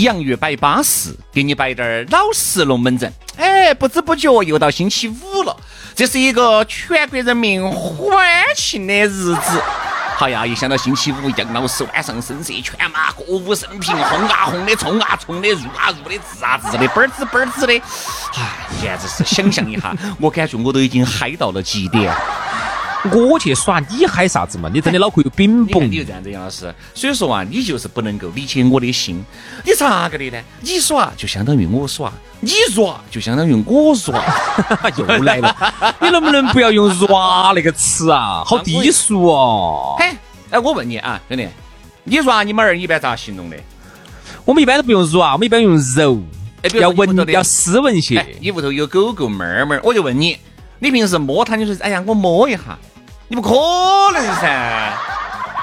洋芋摆巴士，给你摆点儿老实龙门阵。哎，不知不觉又到星期五了，这是一个全国人民欢庆的日子。好呀，一想到星期五，杨老师晚上声色犬马，歌舞升平，轰啊轰的，冲啊冲的，入啊入的，吱啊吱的，嘣儿吱嘣儿吱的，哎，简直是想象一下，我感觉我都已经嗨到了极点。我去耍，你嗨啥子嘛？你真的脑壳有冰崩你就这样子，杨老师。所以说啊，你就是不能够理解我的心。你咋个的呢？你耍就相当于我耍，你耍就相当于我耍。又来了，你能不能不要用“耍”那个词啊？好低俗哦。嘿，哎，我问你啊，兄弟，你耍你们儿一般咋形容的？我们一般都不用耍，我们一般用揉。哎，要文要斯文些哎。你屋头有狗狗、猫儿猫儿，我就问你，你平时摸它，你说哎呀，我摸一下，你不可能噻。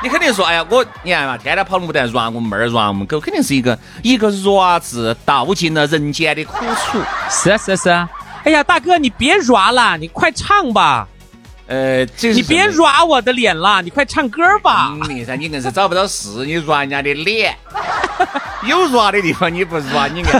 你肯定说，哎呀，我你看嘛，天天跑龙蛋抓我们猫儿抓我们狗，肯定是一个一个“软”字道尽了人间的苦楚。是啊是啊是啊。哎呀，大哥，你别 rap 了，你快唱吧。呃，这是你别什么 rap 我的脸了，你快唱歌吧。嗯你噻，你硬是找不到事，你 rap 人家的脸，有 rap 的地方你不 rap，你硬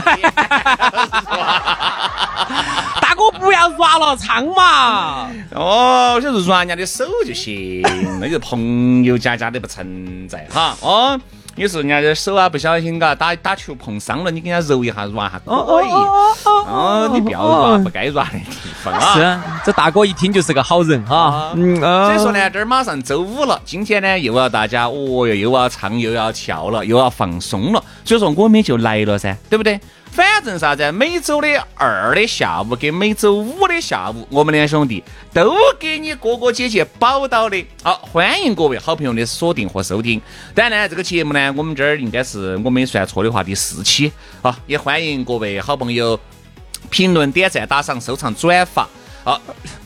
哥不要 rap 了，唱嘛。哦，就是 rap 人家的手就行，那就朋友家家的不存在哈。哦，有时候人家的手啊不小心嘎打打球碰伤了，你给人家揉一下 rap 下可以。哦，你不要 rap 不该 rap 的地方啊。是啊，这大哥一听就是个好人哈。嗯啊所以说呢，这儿马上周五了，今天呢又要大家哦哟，又要唱又要跳了，又要放松了，所以说我们就来了噻，对不对？反正啥子，每周的二的下午跟每周五的下午，我们两兄弟都给你哥哥姐姐保到的。好，欢迎各位好朋友的锁定和收听。当然呢，这个节目呢，我们这儿应该是我没算错的话第四期啊，也欢迎各位好朋友评论、点赞、打赏、收藏、转发。好，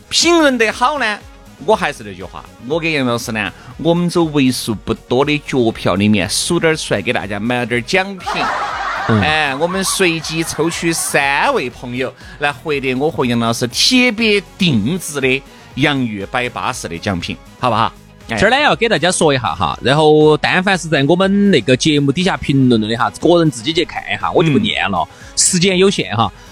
评论得好呢，我还是那句话，我给杨老师呢，我们走为数不多的脚票里面数点出来，给大家买了点奖品。哎，我们随机抽取三位朋友来获得我和杨老师特别定制的洋芋摆巴士的奖品，好不好？哎这儿呢要给大家说一下哈，然后但凡是在我们那个节目底下评论的哈，个人自己去看一下，我就不念了，时间有限哈。嗯，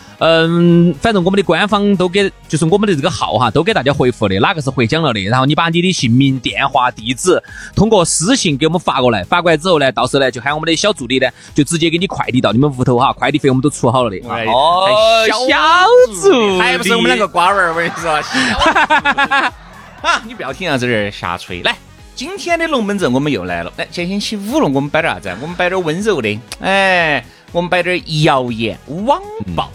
反正我们的官方都给，就是我们的这个号哈，都给大家回复的，哪个是回奖了的，然后你把你的姓名、电话、地址通过私信给我们发过来，发过来之后呢，到时候呢就喊我们的小助理呢，就直接给你快递到你们屋头哈，快递费我们都出好了的。哎哦还小助理还不是我们两个瓜娃儿，我跟你说。小 啊，你不要听啊，这儿瞎吹。来，今天的龙门阵我们又来了。来，今天星期五了，我们摆点啥子？我们摆点温柔的。哎，我们摆点谣言、网暴。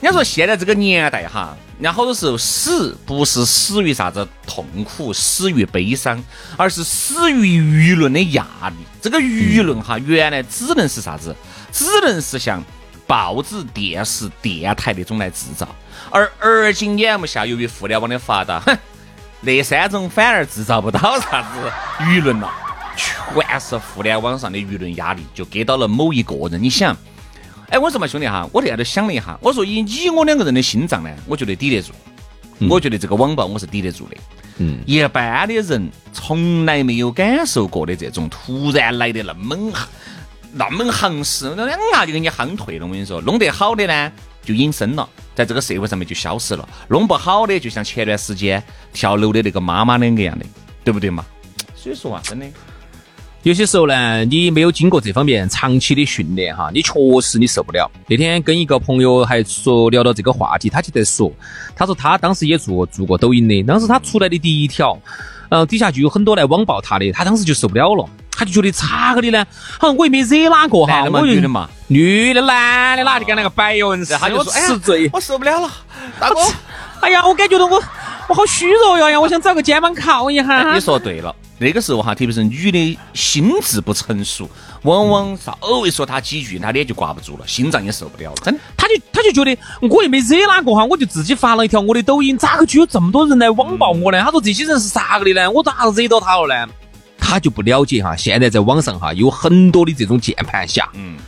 人家说现在这个年代哈，人家好多时候死不是死于啥子痛苦，死于悲伤，而是死于舆论的压力。这个舆论哈，原来只能是啥子？只能是像报纸、电视、电台那种来制造，而而今眼目下，由于互联网的发达，哼，那三种反而制造不到啥子舆论了，全是互联网上的舆论压力就给到了某一个人。你想？哎，我说嘛，兄弟哈，我那下都想了一下，我说以你我两个人的心脏呢，我觉得抵得住。我觉得这个网暴我是抵得住的。嗯，一般的人从来没有感受过的这种突然来的那么猛那么横势，那两下就给你夯退了。我跟你说，弄得好的呢就隐身了，在这个社会上面就消失了；弄不好的，就像前段时间跳楼的那个妈妈两个样的，对不对嘛？所以说啊，真的。有些时候呢，你没有经过这方面长期的训练哈，你确实你受不了。那天跟一个朋友还说聊到这个话题，他就在说，他说他当时也做做过抖音的，当时他出来的第一条，呃，底下就有很多来网暴他的，他当时就受不了了，他就觉得咋个的呢？好像我也没惹哪个哈，我就女的嘛，女的男的哪就跟那个白纹似的，我他就说：“哎罪。我受不了了，大哥。哎呀，我感觉到我我好虚弱哟呀，我想找个肩膀靠一下。你说对了，那个时候哈，特别是女的心智不成熟，往往偶尔说她几句，她脸就挂不住了，心脏也受不了了。真的，他就她就觉得我又没惹哪个哈，我就自己发了一条我的抖音，咋个就有这么多人来网暴我呢？她说这些人是咋个的呢？我咋惹到他了呢？他就不了解哈，现在在网上哈有很多的这种键盘侠，嗯，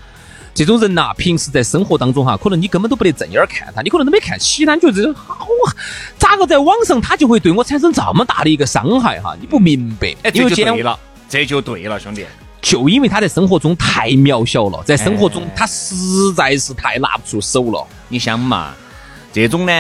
这种人呐，平时在生活当中哈，可能你根本都不得正眼看他，你可能都没看起他，你觉得这个好，咋个在网上他就会对我产生这么大的一个伤害哈？你不明白？哎，这就对了，这就对了，兄弟，就因为他在生活中太渺小了，在生活中他实在是太拿不出手了，你想嘛？这种呢，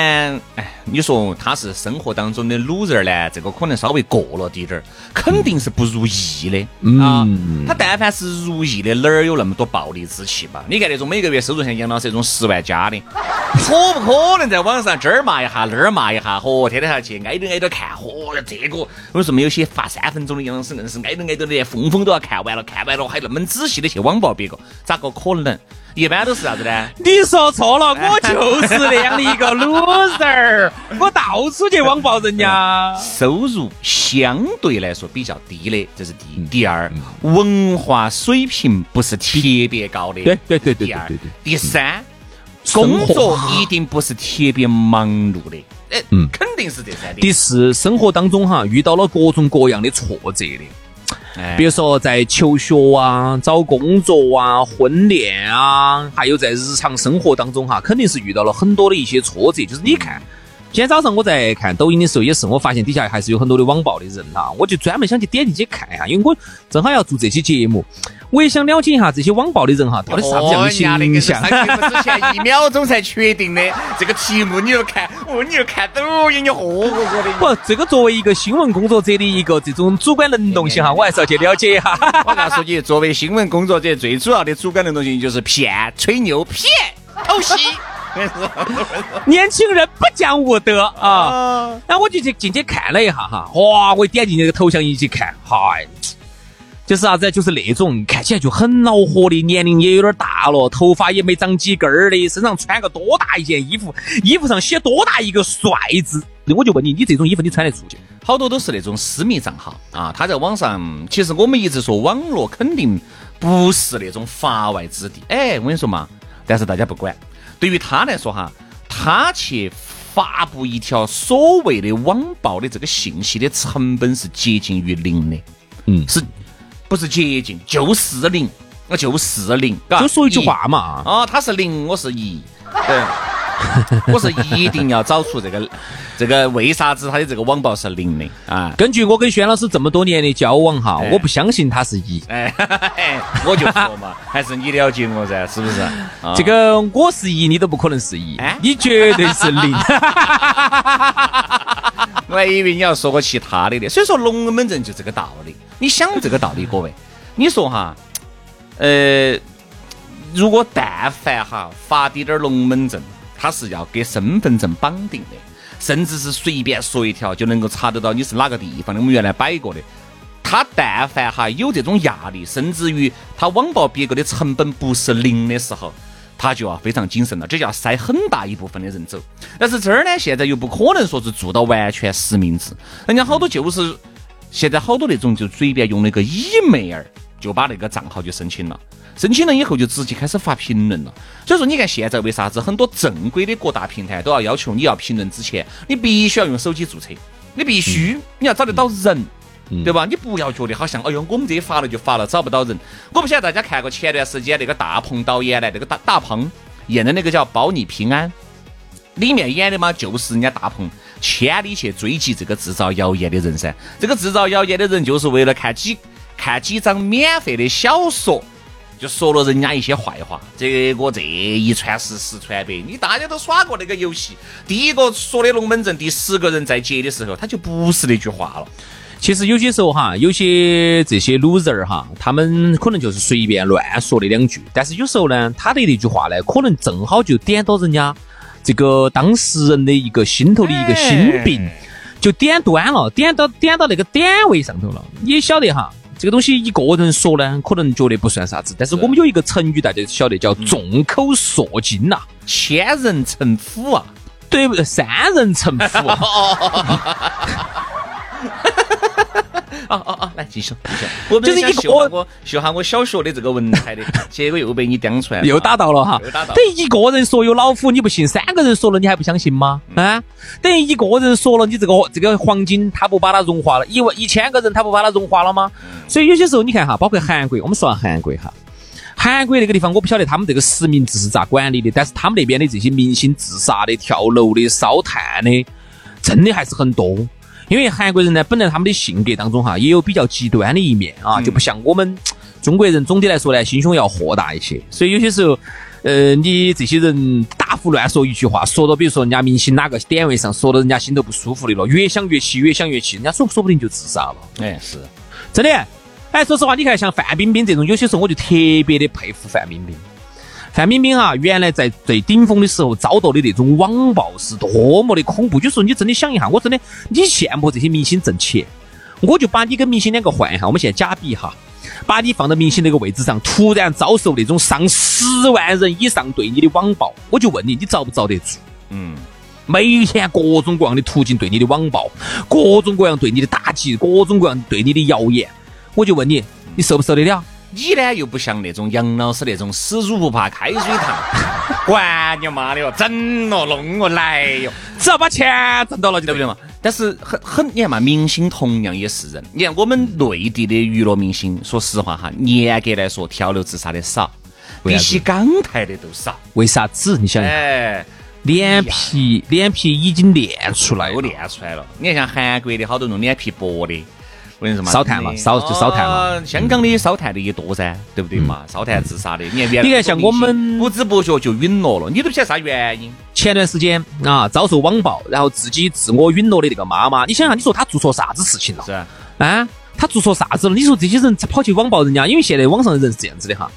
哎，你说他是生活当中的 loser 呢，这个可能稍微过了滴点儿，肯定是不如意的啊。他但凡是如意的，哪儿有那么多暴力之气嘛？你看那种每个月收入像杨老师这种十万加的，可不可能在网上这儿骂一下，那儿骂一下，嚯，天天还去挨着挨着看，嚯，这个为什么有些发三分钟的杨老师硬是挨着挨着的，连峰峰都要看完了，看完了还那么仔细的去网暴别个，咋个可能？一般都是啥子呢？你说错了，我就是那样的一个 loser，我到处去网暴人家。收入相对来说比较低的，这是第一。第二，文化水平不是特别高的。对对对对。第二，第三，工作一定不是特别忙碌的。哎，嗯，肯定是这三点。第四，生活当中哈遇到了各种各样的挫折的。比如说在求学啊、找工作啊、婚恋啊，还有在日常生活当中哈，肯定是遇到了很多的一些挫折。就是你看。今天早上我在看抖音的时候，也是我发现底下还是有很多的网暴的人哈，我就专门想去点进去看一下，因为我正好要做这期节目，我也想了解一下这些网暴的人哈，到底是啥子样的形象。上节目之前一秒钟才确定的这个题目，你又看，哦，你又看抖音，你嚯嚯嚯的。不，这个作为一个新闻工作者的一个这种主观能动性哈，我还是要去了解一下。我告诉你，作为新闻工作者，最主要的主观能动性就是骗、吹牛、骗、偷袭。年轻人不讲武德啊！然后我就去进去看了一下哈，哇！我点进那个头像一去看，嗨，就是啥子？就是那种看起来就很恼火的，年龄也有点大了，头发也没长几根儿的，身上穿个多大一件衣服，衣服上写多大一个帅字。我就问你，你这种衣服你穿得出去？好多都是那种私密账号啊，他在网上，其实我们一直说网络肯定不是那种法外之地，哎，我跟你说嘛，但是大家不管。对于他来说哈，他去发布一条所谓的网暴的这个信息的成本是接近于零的，嗯，是不是接近？就是零，那就是零，就说一句话嘛，啊，他是零，我是一，对。我是一定要找出这个，这个为啥子他的这个网暴是零的啊？根据我跟轩老师这么多年的交往哈，我不相信他是一。哎，我就说嘛，还是你了解我噻，是不是？这个我是一，你都不可能是一，你绝对是零。我还以为你要说个其他的的，所以说龙门阵就这个道理。你想这个道理，各位，你说哈，呃，如果但凡哈发滴点儿龙门阵。他是要给身份证绑定的，甚至是随便说一条就能够查得到你是哪个地方的。我们原来摆过的，他但凡哈有这种压力，甚至于他网暴别个的成本不是零的时候，他就要非常谨慎了，这就要塞很大一部分的人走。但是这儿呢，现在又不可能说是做到完全实名制，人家好多就是现在好多那种就随便用那个 email 就把那个账号就申请了。申请了以后就直接开始发评论了，所以说你看现在为啥子很多正规的各大平台都要要求你要评论之前，你必须要用手机注册，你必须你要找得到人，对吧？你不要觉得好像哎呦我们这发了就发了找不到人。我不晓得大家看过前段时间那个大鹏导演的那个大大鹏演的那个叫《保你平安》，里面演的嘛就是人家大鹏千里去追击这个制造谣言的人噻。这个制造谣言的人就是为了看几看几张免费的小说。就说了人家一些坏话，结果这一传十，十传百。你大家都耍过那个游戏，第一个说的龙门阵，第十个人在接的时候，他就不是那句话了。其实有些时候哈，有些这些 loser 哈，他们可能就是随便乱说的两句，但是有时候呢，他的那句话呢，可能正好就点到人家这个当事人的一个心头的一个心病，就点端了，点到点到那个点位上头了。你晓得哈？这个东西一个人说呢，可能觉得不算啥子，但是我们有一个成语，大家晓得叫众口铄金呐，千人成虎啊，对不对？三人成虎。哦哦哦，来继续继续。我就是一个秀下我秀下我小学的这个文采的，结果又被你叼出来了，又打到了哈又打到。等于一个人说有老虎你不信，三个人说了你还不相信吗？啊，等于一个人说了你这个这个黄金他不把它融化了，一万一千个人他不把它融化了吗？所以有些时候你看哈，包括韩国，我们说下韩国哈。韩国那个地方，我不晓得他们这个实名制是咋管理的，但是他们那边的这些明星自杀的、跳楼的、烧炭的，真的还是很多。因为韩国人呢，本来他们的性格当中哈，也有比较极端的一面啊，就不像我们 中国人总体来说呢，心胸要豁达一些。所以有些时候，呃，你这些人打胡乱说一句话，说到比如说人家明星哪个点位上，说到人家心头不舒服的了，越想越气，越想越气，人家说说不定就自杀了。哎，是真的。哎，说实话，你看像范冰冰这种，有些时候我就特别的佩服范冰冰。范冰冰啊，原来在最顶峰的时候遭到的那种网暴是多么的恐怖。就说你真的想一下，我真的，你羡慕这些明星挣钱，我就把你跟明星两个换一下，我们现在假比哈，把你放到明星那个位置上，突然遭受那种上十万人以上对你的网暴，我就问你，你遭不遭得住？嗯，每天各种各样的途径对你的网暴，各种各样对你的打击，各种各样对你的谣言。我就问你，你受不受得了？你呢又不像那种杨老师那种死猪不怕开水烫，管你妈的哟，整了弄我来哟，只要把钱挣到了，对不对嘛？但是很很，你看嘛，明星同样也是人。你看我们内地的娱乐明星，说实话哈，严格来说跳楼自杀的少，比起港台的都少。为啥子？你想哎，脸皮脸皮已经练出来，了练出来了。你看像韩国的好多种脸皮薄的。烧炭嘛，烧就烧炭嘛。香港的烧炭的也多噻，对不对嘛？烧炭自杀的，你看，你看像我们不知不觉就陨落了，你都不晓得啥原因。前段时间啊，遭受网暴，然后自己自我陨落的那个妈妈，你想想，你说她做错啥子事情了？是啊，啊，她做错啥子了？你说这些人跑去网暴人家，因为现在网上的人是这样子的哈。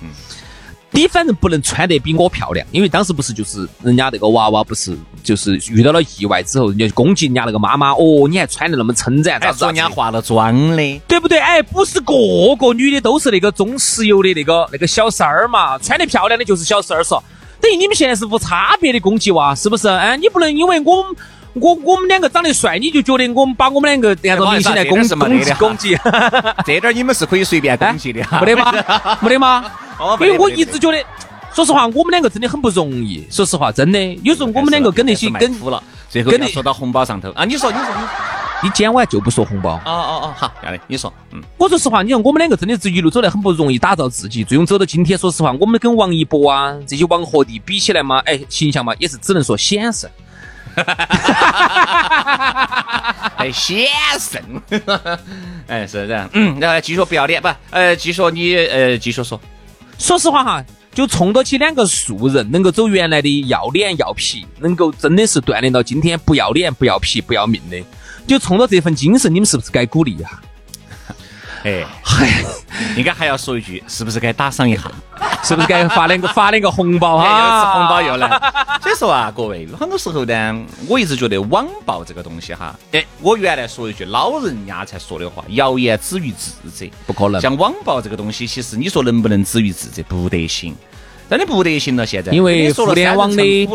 你反正不能穿得比我漂亮，因为当时不是就是人家那个娃娃不是就是遇到了意外之后，人家攻击人家那个妈妈，哦，你还穿得那么称赞，还说人家化了妆的，对不对？哎，不是个个女的都是那个中石油的那个那个小三儿嘛，穿得漂亮的就是小三儿嗦。等于你们现在是无差别的攻击哇，是不是？哎，你不能因为我们我我们两个长得帅，你就觉得我们把我们两个按照明星来攻攻击攻击，这点你们是可以随便 攻击的，没得吗？没得吗？所以我一直觉得，说实话，我们两个真的很不容易。说实话，真的，有时候我们两个跟那些跟了，最后跟说到红包上头啊，你说，你说，你你今天晚上就不说红包。哦哦哦，好，要得，你说，嗯，我说实话，你看我们两个真的是一路走来很不容易，打造自己，最终走到今天。说实话，我们跟王一博啊这些王鹤棣比起来嘛，哎，形象嘛也是只能说显胜。哎，险胜。哎，是这样。嗯，然后继续不要脸不？呃，继续你呃继续说。说实话哈，就冲到起两个素人，能够走原来的要脸要皮，能够真的是锻炼到今天不要脸不要皮不要命的，就冲到这份精神，你们是不是该鼓励一下？哎，嗨，应该还要说一句，是不是该打赏一下？是不是该发两个发两个红包哈？又是红包又来。所以说啊，各位，很多时候呢，我一直觉得网暴这个东西哈，哎，我原来说一句老人家才说的话，谣言止于智者，不可能。像网暴这个东西，其实你说能不能止于智者，不得行，真的不得行了。现在因为互联网的。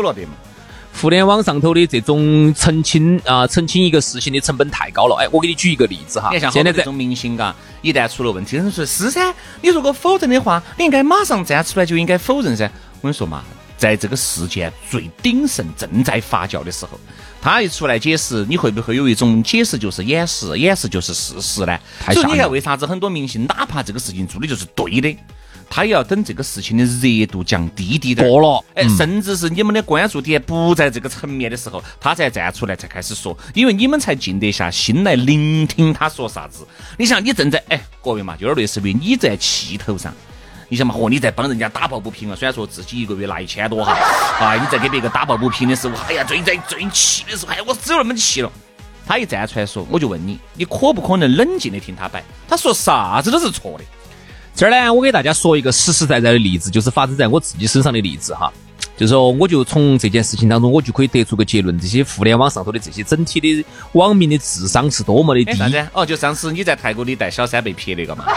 互联网上头的这种澄清啊，澄清一个事情的成本太高了。哎，我给你举一个例子哈。现在这种明星嘎，一旦出了问题，人说是噻。你如果否认的话，你应该马上站出来就应该否认噻。我跟你说嘛，在这个事件最鼎盛、正在发酵的时候，他一出来解释，你会不会有一种解释就是掩饰，掩饰就是事实呢？所以你看，为啥子很多明星，哪怕这个事情做的就是对的？他也要等这个事情的热度降低低点过了，哎，甚至是你们的关注点不在这个层面的时候，他才站出来才开始说，因为你们才静得下心来聆听他说啥子。你想，你正在哎，各位嘛，有点类似于你在气头上，你想嘛，和你在帮人家打抱不平啊。虽然说自己一个月拿一千多哈，啊，你在给别个打抱不平的时候，哎呀，最在最气的时候，哎呀，我只有那么气了。他一站出来说，我就问你，你可不可能冷静的听他摆？他说啥子都是错的。这儿呢，我给大家说一个实实在在的例子，就是发生在我自己身上的例子哈。就是说，我就从这件事情当中，我就可以得出个结论：这些互联网上头的这些整体的网民的智商是多么的低。啥子？哦，就上次你在泰国里带小三被撇那个嘛。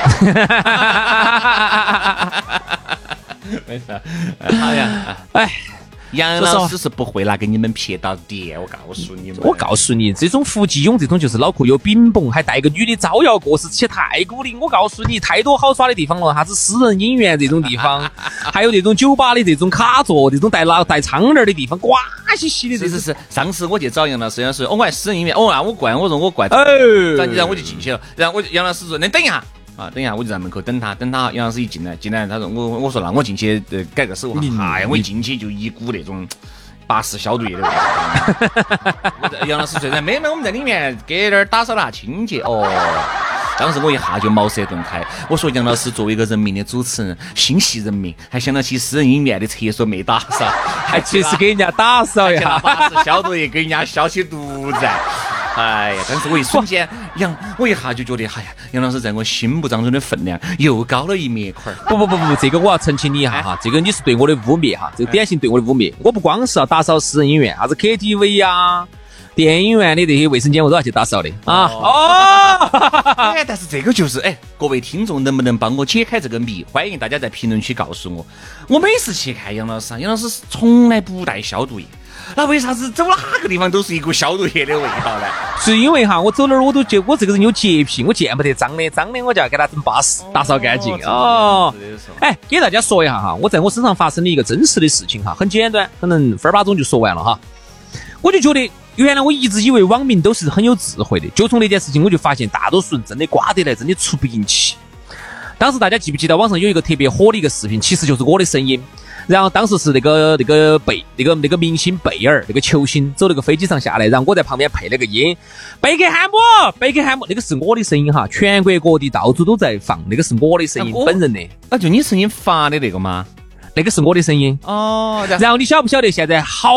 没事。好呀。哎，杨老师是不会拿给你们撇到点，我告诉你们。我告诉你，这种胡继勇这种就是脑壳有饼崩，还带个女的招摇过市去太古里。我告诉你，太多好耍的地方了，啥子私人影院这种地方，还有那种酒吧的这种卡座，这种带拉带窗帘的地方，呱兮兮的。是是是，上次我去找杨老师，杨老师，哦我还私人影院，哦那我怪，我说我怪，哎然后我就进去了，然后我杨老师说，你等一下。啊，等一下，我就在门口等他，等他。杨老师一进来，进来，他说我我说那我进去呃改个手哈，哎呀，我一进去就一股那种巴氏消毒液的味道。杨老师说，然没没，我们在里面给点儿打扫了下清洁哦。当时我一下就茅塞顿开，我说杨老师作为一个人民的主持人，心系人民，还想到起私人影院的厕所没打扫，还确实给人家打扫一拿下。巴氏消毒液给人家消起毒在。哎呀！但是我一瞬间，杨，我一下就觉得，哎呀，杨老师在我心目当中的分量又高了一面块儿。不不不不，这个我要澄清你一下哈，这个你是对我的污蔑哈，这个典型对我的污蔑。我不光是要打扫私人影院，啥子 KTV 呀、电影院的这些卫生间我都要去打扫的啊。哦，哎，但是这个就是，哎，各位听众能不能帮我解开这个谜？欢迎大家在评论区告诉我。我每次去看杨老师啊，杨老师是从来不带消毒液，那为啥子走哪个地方都是一股消毒液的味道呢？是因为哈，我走哪儿我都觉我这个人有洁癖，我见不得脏的，脏的我就要给他整巴适，打扫干净哦。哎，给大家说一下哈，我在我身上发生的一个真实的事情哈，很简单，可能分儿八钟就说完了哈。我就觉得，原来我一直以为网民都是很有智慧的，就从那件事情我就发现，大多数人真的瓜得来，真的出不赢气。当时大家记不记得网上有一个特别火的一个视频，其实就是我的声音。然后当时是那个那个贝那个那个明星贝尔那个球星走那个飞机上下来，然后我在旁边配了个音，贝克汉姆，贝克汉姆，那个是我的声音哈，全国各地到处都在放，那个是我的声音啊本人的，啊，就你声音发的那个吗？那个是我的声音。哦，然后你晓不晓得，现在好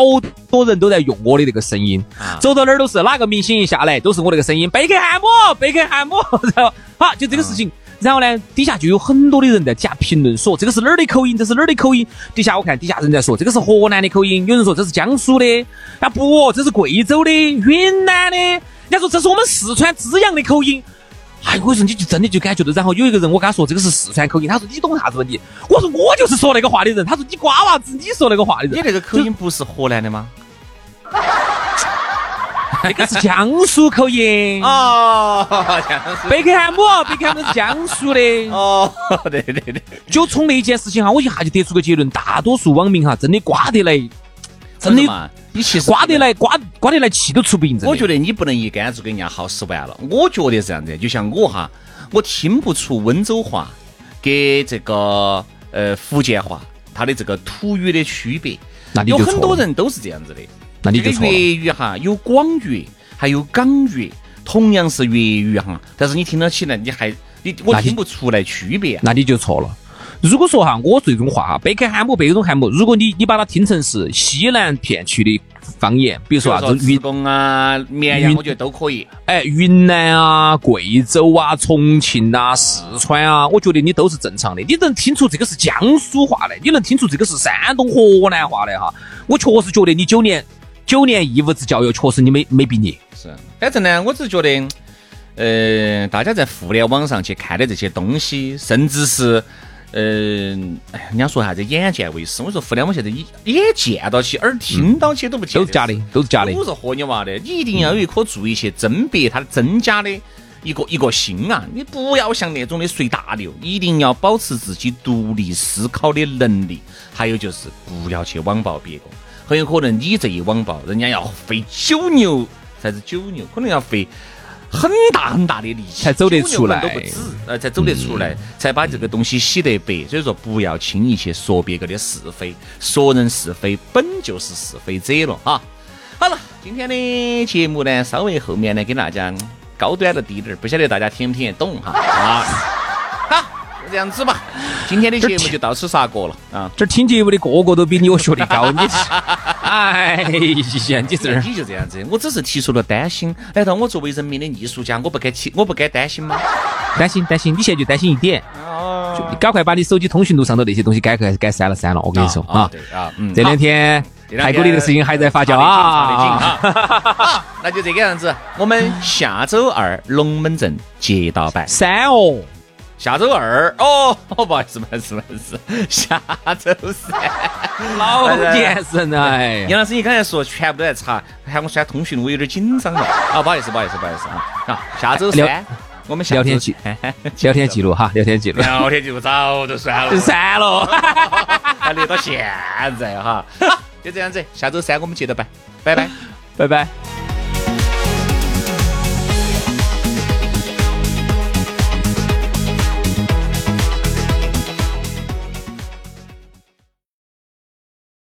多人都在用我的那个声音，啊走到哪儿都是哪个明星一下来都是我那个声音，贝克汉姆，贝克汉姆，然后好就这个事情。然后呢，底下就有很多的人在底下评论说这个是哪儿的口音，这是哪儿的口音。底下我看底下人在说这个是河南的口音，有人说这是江苏的，啊不，这是贵州的、云南的，人家说这是我们四川资阳的口音。哎，我说你就真的就感觉到，然后有一个人我跟他说这个是四川口音，他说你懂啥子问题？我说我就是说那个话的人，他说你瓜娃子，你说那个话的人你，那个口音不是河南的吗？那个是江苏口音。哦，贝克汉姆，贝克汉姆是江苏的。哦，对对对，就从那件事情哈，我一下就得出个结论：大多数网民哈，真的瓜得来，真的，你其实瓜得。来，瓜瓜得来气都出不赢。我觉得你不能一竿子给人家薅死完了。我觉得是这样子，就像我哈，我听不出温州话跟这个呃福建话它的这个土语的区别。有很多人都是这样子的。这个那你就错了粤语哈，有广粤，还有港粤，同样是粤语哈，但是你听到起来，你还你我听不出来区别啊。那你就错了。如果说哈，我这种话哈，贝克汉姆、贝克汉姆，如果你你把它听成是西南片区的方言，比如说啥云贡啊、绵阳，我觉得都可以。哎云南啊、贵州啊、重庆啊、四川啊，我觉得你都是正常的。你能听出这个是江苏话的，你能听出这个是山东河南话的哈。我确实觉得你九年九年义务制教育，确实你没没毕业。是，反正呢，我只是觉得，呃，大家在互联网上去看的这些东西，甚至是，嗯，哎呀，人家说啥子眼见为实，我说互联网现在眼眼见到起，耳听到起都不见得都是假的，都是假的。都是和你娃的。你一定要有一颗注意去甄别它的真假的一个一个心啊！你不要像那种的随大流，一定要保持自己独立思考的能力。还有就是不要去网暴别个，很有可能你这一网暴，人家要费九牛啥子九牛，可能要费。很大很大的力气才走得出来都不止，呃，才走得出来，才把这个东西洗得白。所以说，不要轻易去说别个的是非，说人是非本就是是非者了哈。好了，今天的节目呢，稍微后面呢给大家嗯高端了滴点儿，不晓得大家听不听得懂哈啊。这样子吧，今天的节目就到此杀过了啊。这儿听节目的个个都比你我学历高，你 哎呀，你这儿你就这样子，我只是提出了担心。难道我作为人民的艺术家，我不该提，我不该担心吗？担心担心，你现在就担心一点，哦就你赶快把你手机通讯录上头那些东西改改改删了删了。我跟你说啊，对啊，嗯，这两天太古里的事情还在发酵啊。啊。好，那就这个样子，我们下周二龙门阵接到摆。三哦。下周二哦，不好意思，不好意思，不好意思，下周三。老年人哎，杨老师，你刚才说全部都在查，喊我删通讯录，我有点紧张了。啊，不好意思，不好意思，不好意思啊。啊，下周三我们聊天记 聊天记录哈，聊天记录，聊天记录早就删了，就删了，还留到现在哈。就这样子，下周三我们接着拜，拜拜，拜拜。